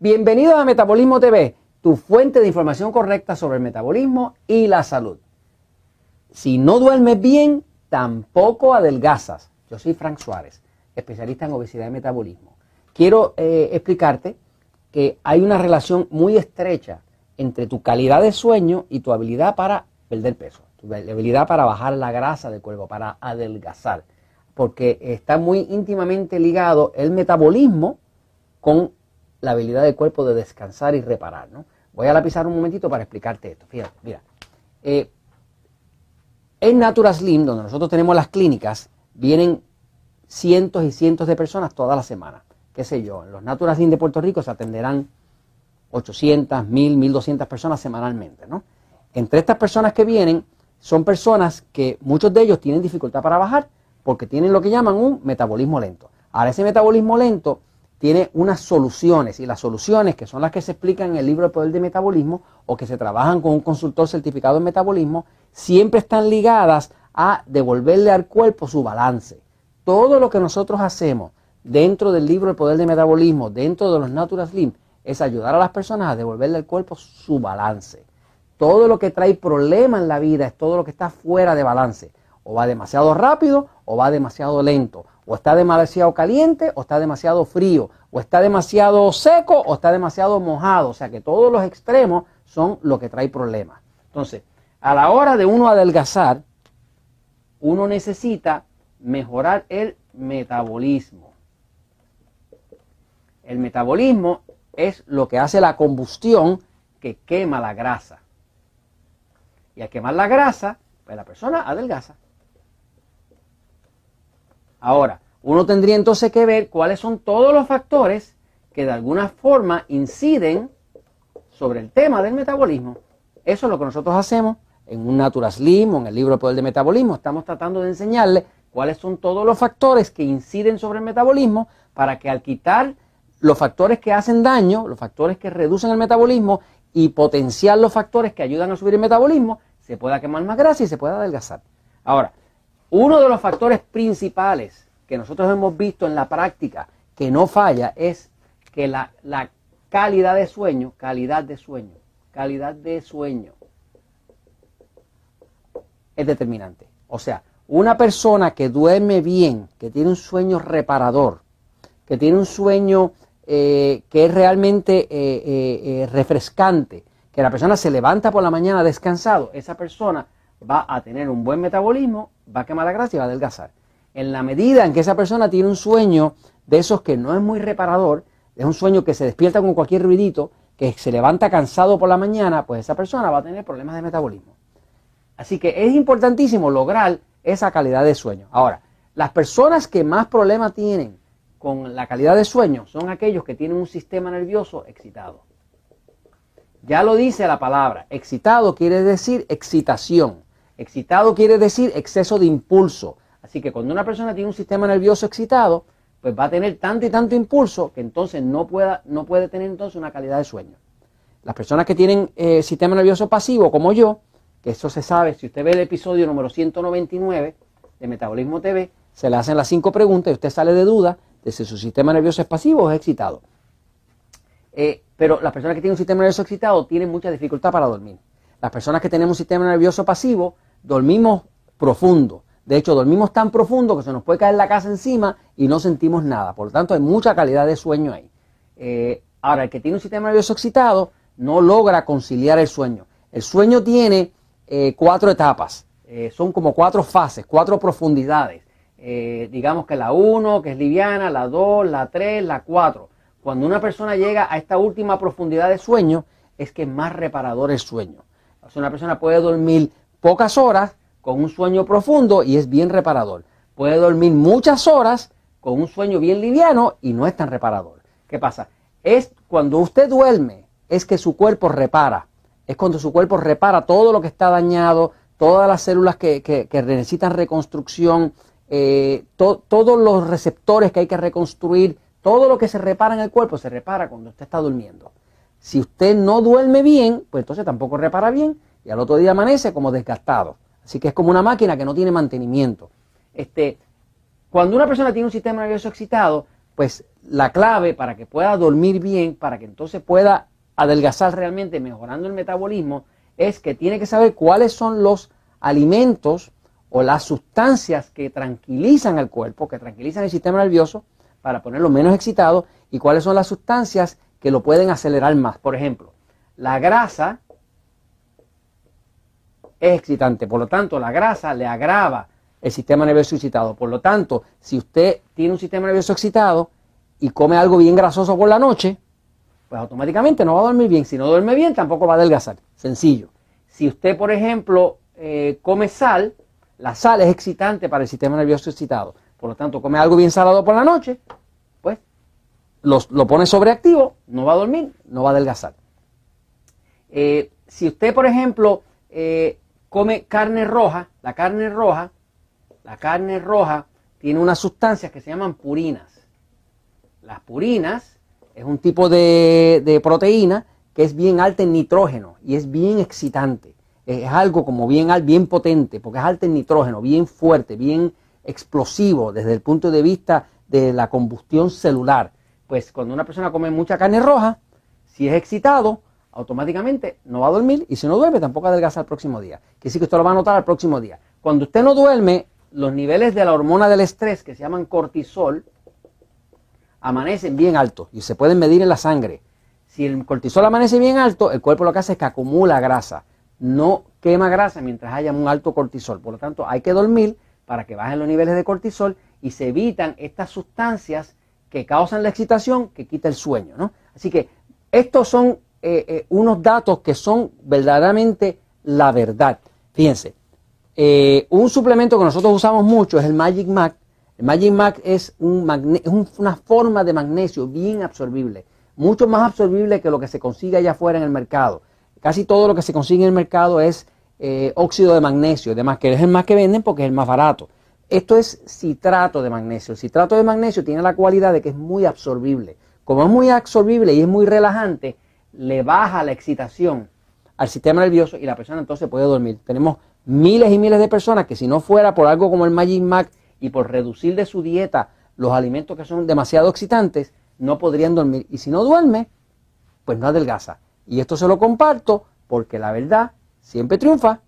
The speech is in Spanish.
Bienvenidos a Metabolismo TV, tu fuente de información correcta sobre el metabolismo y la salud. Si no duermes bien, tampoco adelgazas. Yo soy Frank Suárez, especialista en obesidad y metabolismo. Quiero eh, explicarte que hay una relación muy estrecha entre tu calidad de sueño y tu habilidad para perder peso, tu habilidad para bajar la grasa del cuerpo, para adelgazar, porque está muy íntimamente ligado el metabolismo con la habilidad del cuerpo de descansar y reparar. ¿no? Voy a lapizar un momentito para explicarte esto. Fíjate, mira. Eh, en Natura Slim, donde nosotros tenemos las clínicas, vienen cientos y cientos de personas toda la semana. Qué sé yo, en los Natura Slim de Puerto Rico se atenderán 800, 1000, 1200 personas semanalmente. ¿no? Entre estas personas que vienen, son personas que muchos de ellos tienen dificultad para bajar porque tienen lo que llaman un metabolismo lento. Ahora, ese metabolismo lento tiene unas soluciones y las soluciones que son las que se explican en el libro El Poder de Metabolismo o que se trabajan con un consultor certificado en metabolismo, siempre están ligadas a devolverle al cuerpo su balance. Todo lo que nosotros hacemos dentro del libro El Poder de Metabolismo, dentro de los Natural Slim, es ayudar a las personas a devolverle al cuerpo su balance. Todo lo que trae problema en la vida es todo lo que está fuera de balance. O va demasiado rápido o va demasiado lento o está demasiado caliente o está demasiado frío, o está demasiado seco o está demasiado mojado. O sea que todos los extremos son lo que trae problemas. Entonces, a la hora de uno adelgazar, uno necesita mejorar el metabolismo. El metabolismo es lo que hace la combustión que quema la grasa. Y al quemar la grasa, pues la persona adelgaza. Ahora, uno tendría entonces que ver cuáles son todos los factores que de alguna forma inciden sobre el tema del metabolismo. Eso es lo que nosotros hacemos en un Natura Slim o en el libro Poder de Metabolismo. Estamos tratando de enseñarle cuáles son todos los factores que inciden sobre el metabolismo para que al quitar los factores que hacen daño, los factores que reducen el metabolismo y potenciar los factores que ayudan a subir el metabolismo, se pueda quemar más grasa y se pueda adelgazar. Ahora, uno de los factores principales que nosotros hemos visto en la práctica que no falla es que la, calidad de sueño, calidad de sueño, calidad de sueño es determinante. O sea, una persona que duerme bien, que tiene un sueño reparador, que tiene un sueño eh, que es realmente eh, eh, refrescante, que la persona se levanta por la mañana descansado, esa persona va a tener un buen metabolismo, va a quemar la grasa y va a adelgazar. En la medida en que esa persona tiene un sueño de esos que no es muy reparador, es un sueño que se despierta con cualquier ruidito, que se levanta cansado por la mañana, pues esa persona va a tener problemas de metabolismo. Así que es importantísimo lograr esa calidad de sueño. Ahora, las personas que más problemas tienen con la calidad de sueño son aquellos que tienen un sistema nervioso excitado. Ya lo dice la palabra, excitado quiere decir excitación. Excitado quiere decir exceso de impulso. Así que cuando una persona tiene un sistema nervioso excitado, pues va a tener tanto y tanto impulso que entonces no, pueda, no puede tener entonces una calidad de sueño. Las personas que tienen eh, sistema nervioso pasivo, como yo, que eso se sabe, si usted ve el episodio número 199 de Metabolismo TV, se le hacen las cinco preguntas y usted sale de duda de si su sistema nervioso es pasivo o es excitado. Eh, pero las personas que tienen un sistema nervioso excitado tienen mucha dificultad para dormir. Las personas que tenemos un sistema nervioso pasivo dormimos profundo. De hecho, dormimos tan profundo que se nos puede caer la casa encima y no sentimos nada. Por lo tanto, hay mucha calidad de sueño ahí. Eh, ahora, el que tiene un sistema nervioso excitado no logra conciliar el sueño. El sueño tiene eh, cuatro etapas. Eh, son como cuatro fases, cuatro profundidades. digamos que la 1, que es liviana, la 2, la 3, la 4. Cuando una persona llega a esta última profundidad de sueño, es que es más reparador el sueño. O una persona puede dormir pocas horas con un sueño profundo y es bien reparador. Puede dormir muchas horas con un sueño bien liviano y no es tan reparador. ¿Qué pasa? Es cuando usted duerme, es que su cuerpo repara. Es cuando su cuerpo repara todo lo que está dañado, todas las células que, necesitan reconstrucción, eh, todos los receptores que hay que reconstruir, todo lo que se repara en el cuerpo se repara cuando usted está durmiendo. Si usted no duerme bien, pues entonces tampoco repara bien y al otro día amanece como desgastado. Así que es como una máquina que no tiene mantenimiento. Este, cuando una persona tiene un sistema nervioso excitado, pues la clave para que pueda dormir bien, para que entonces pueda adelgazar realmente, mejorando el metabolismo, es que tiene que saber cuáles son los alimentos o las sustancias que tranquilizan al cuerpo, que tranquilizan el sistema nervioso para ponerlo menos excitado y cuáles son las sustancias que lo pueden acelerar más. Por ejemplo, la grasa es excitante, por lo tanto la grasa le agrava el sistema nervioso excitado. Por lo tanto, si usted tiene un sistema nervioso excitado y come algo bien grasoso por la noche, pues automáticamente no va a dormir bien. Si no duerme bien, tampoco va a adelgazar. Sencillo. Si usted, por ejemplo, eh, come sal, la sal es excitante para el sistema nervioso excitado. Por lo tanto, come algo bien salado por la noche, pues lo pone sobreactivo, no va a dormir, no va a adelgazar. Eh, si usted, por ejemplo, eh, come carne roja, la carne roja, la carne roja tiene unas sustancias que se llaman purinas. Las purinas es un tipo de, de proteína que es bien alta en nitrógeno y es bien excitante es algo como bien, bien potente, porque es alto en nitrógeno, bien fuerte, bien explosivo desde el punto de vista de la combustión celular. Pues cuando una persona come mucha carne roja, si es excitado, automáticamente no va a dormir y si no duerme tampoco adelgaza el próximo día. Que sí que usted lo va a notar al próximo día. Cuando usted no duerme, los niveles de la hormona del estrés, que se llaman cortisol, amanecen bien altos y se pueden medir en la sangre. Si el cortisol amanece bien alto, el cuerpo lo que hace es que acumula grasa no quema grasa mientras haya un alto cortisol. Por lo tanto, hay que dormir para que bajen los niveles de cortisol y se evitan estas sustancias que causan la excitación que quita el sueño. ¿no? Así que estos son eh, eh, unos datos que son verdaderamente la verdad. Fíjense, eh, un suplemento que nosotros usamos mucho es el Magic Mac. El Magic Mac es, un es una forma de magnesio bien absorbible, mucho más absorbible que lo que se consigue allá afuera en el mercado. Casi todo lo que se consigue en el mercado es óxido de magnesio, además que es el más que venden porque es el más barato. Esto es citrato de magnesio. El citrato de magnesio tiene la cualidad de que es muy absorbible. Como es muy absorbible y es muy relajante, le baja la excitación al sistema nervioso y la persona entonces puede dormir. Tenemos miles y miles de personas que si no fuera por algo como el Magic Mac y por reducir de su dieta los alimentos que son demasiado excitantes, no podrían dormir. Y si no duerme, pues no adelgaza. Y esto se lo comparto porque la verdad siempre triunfa.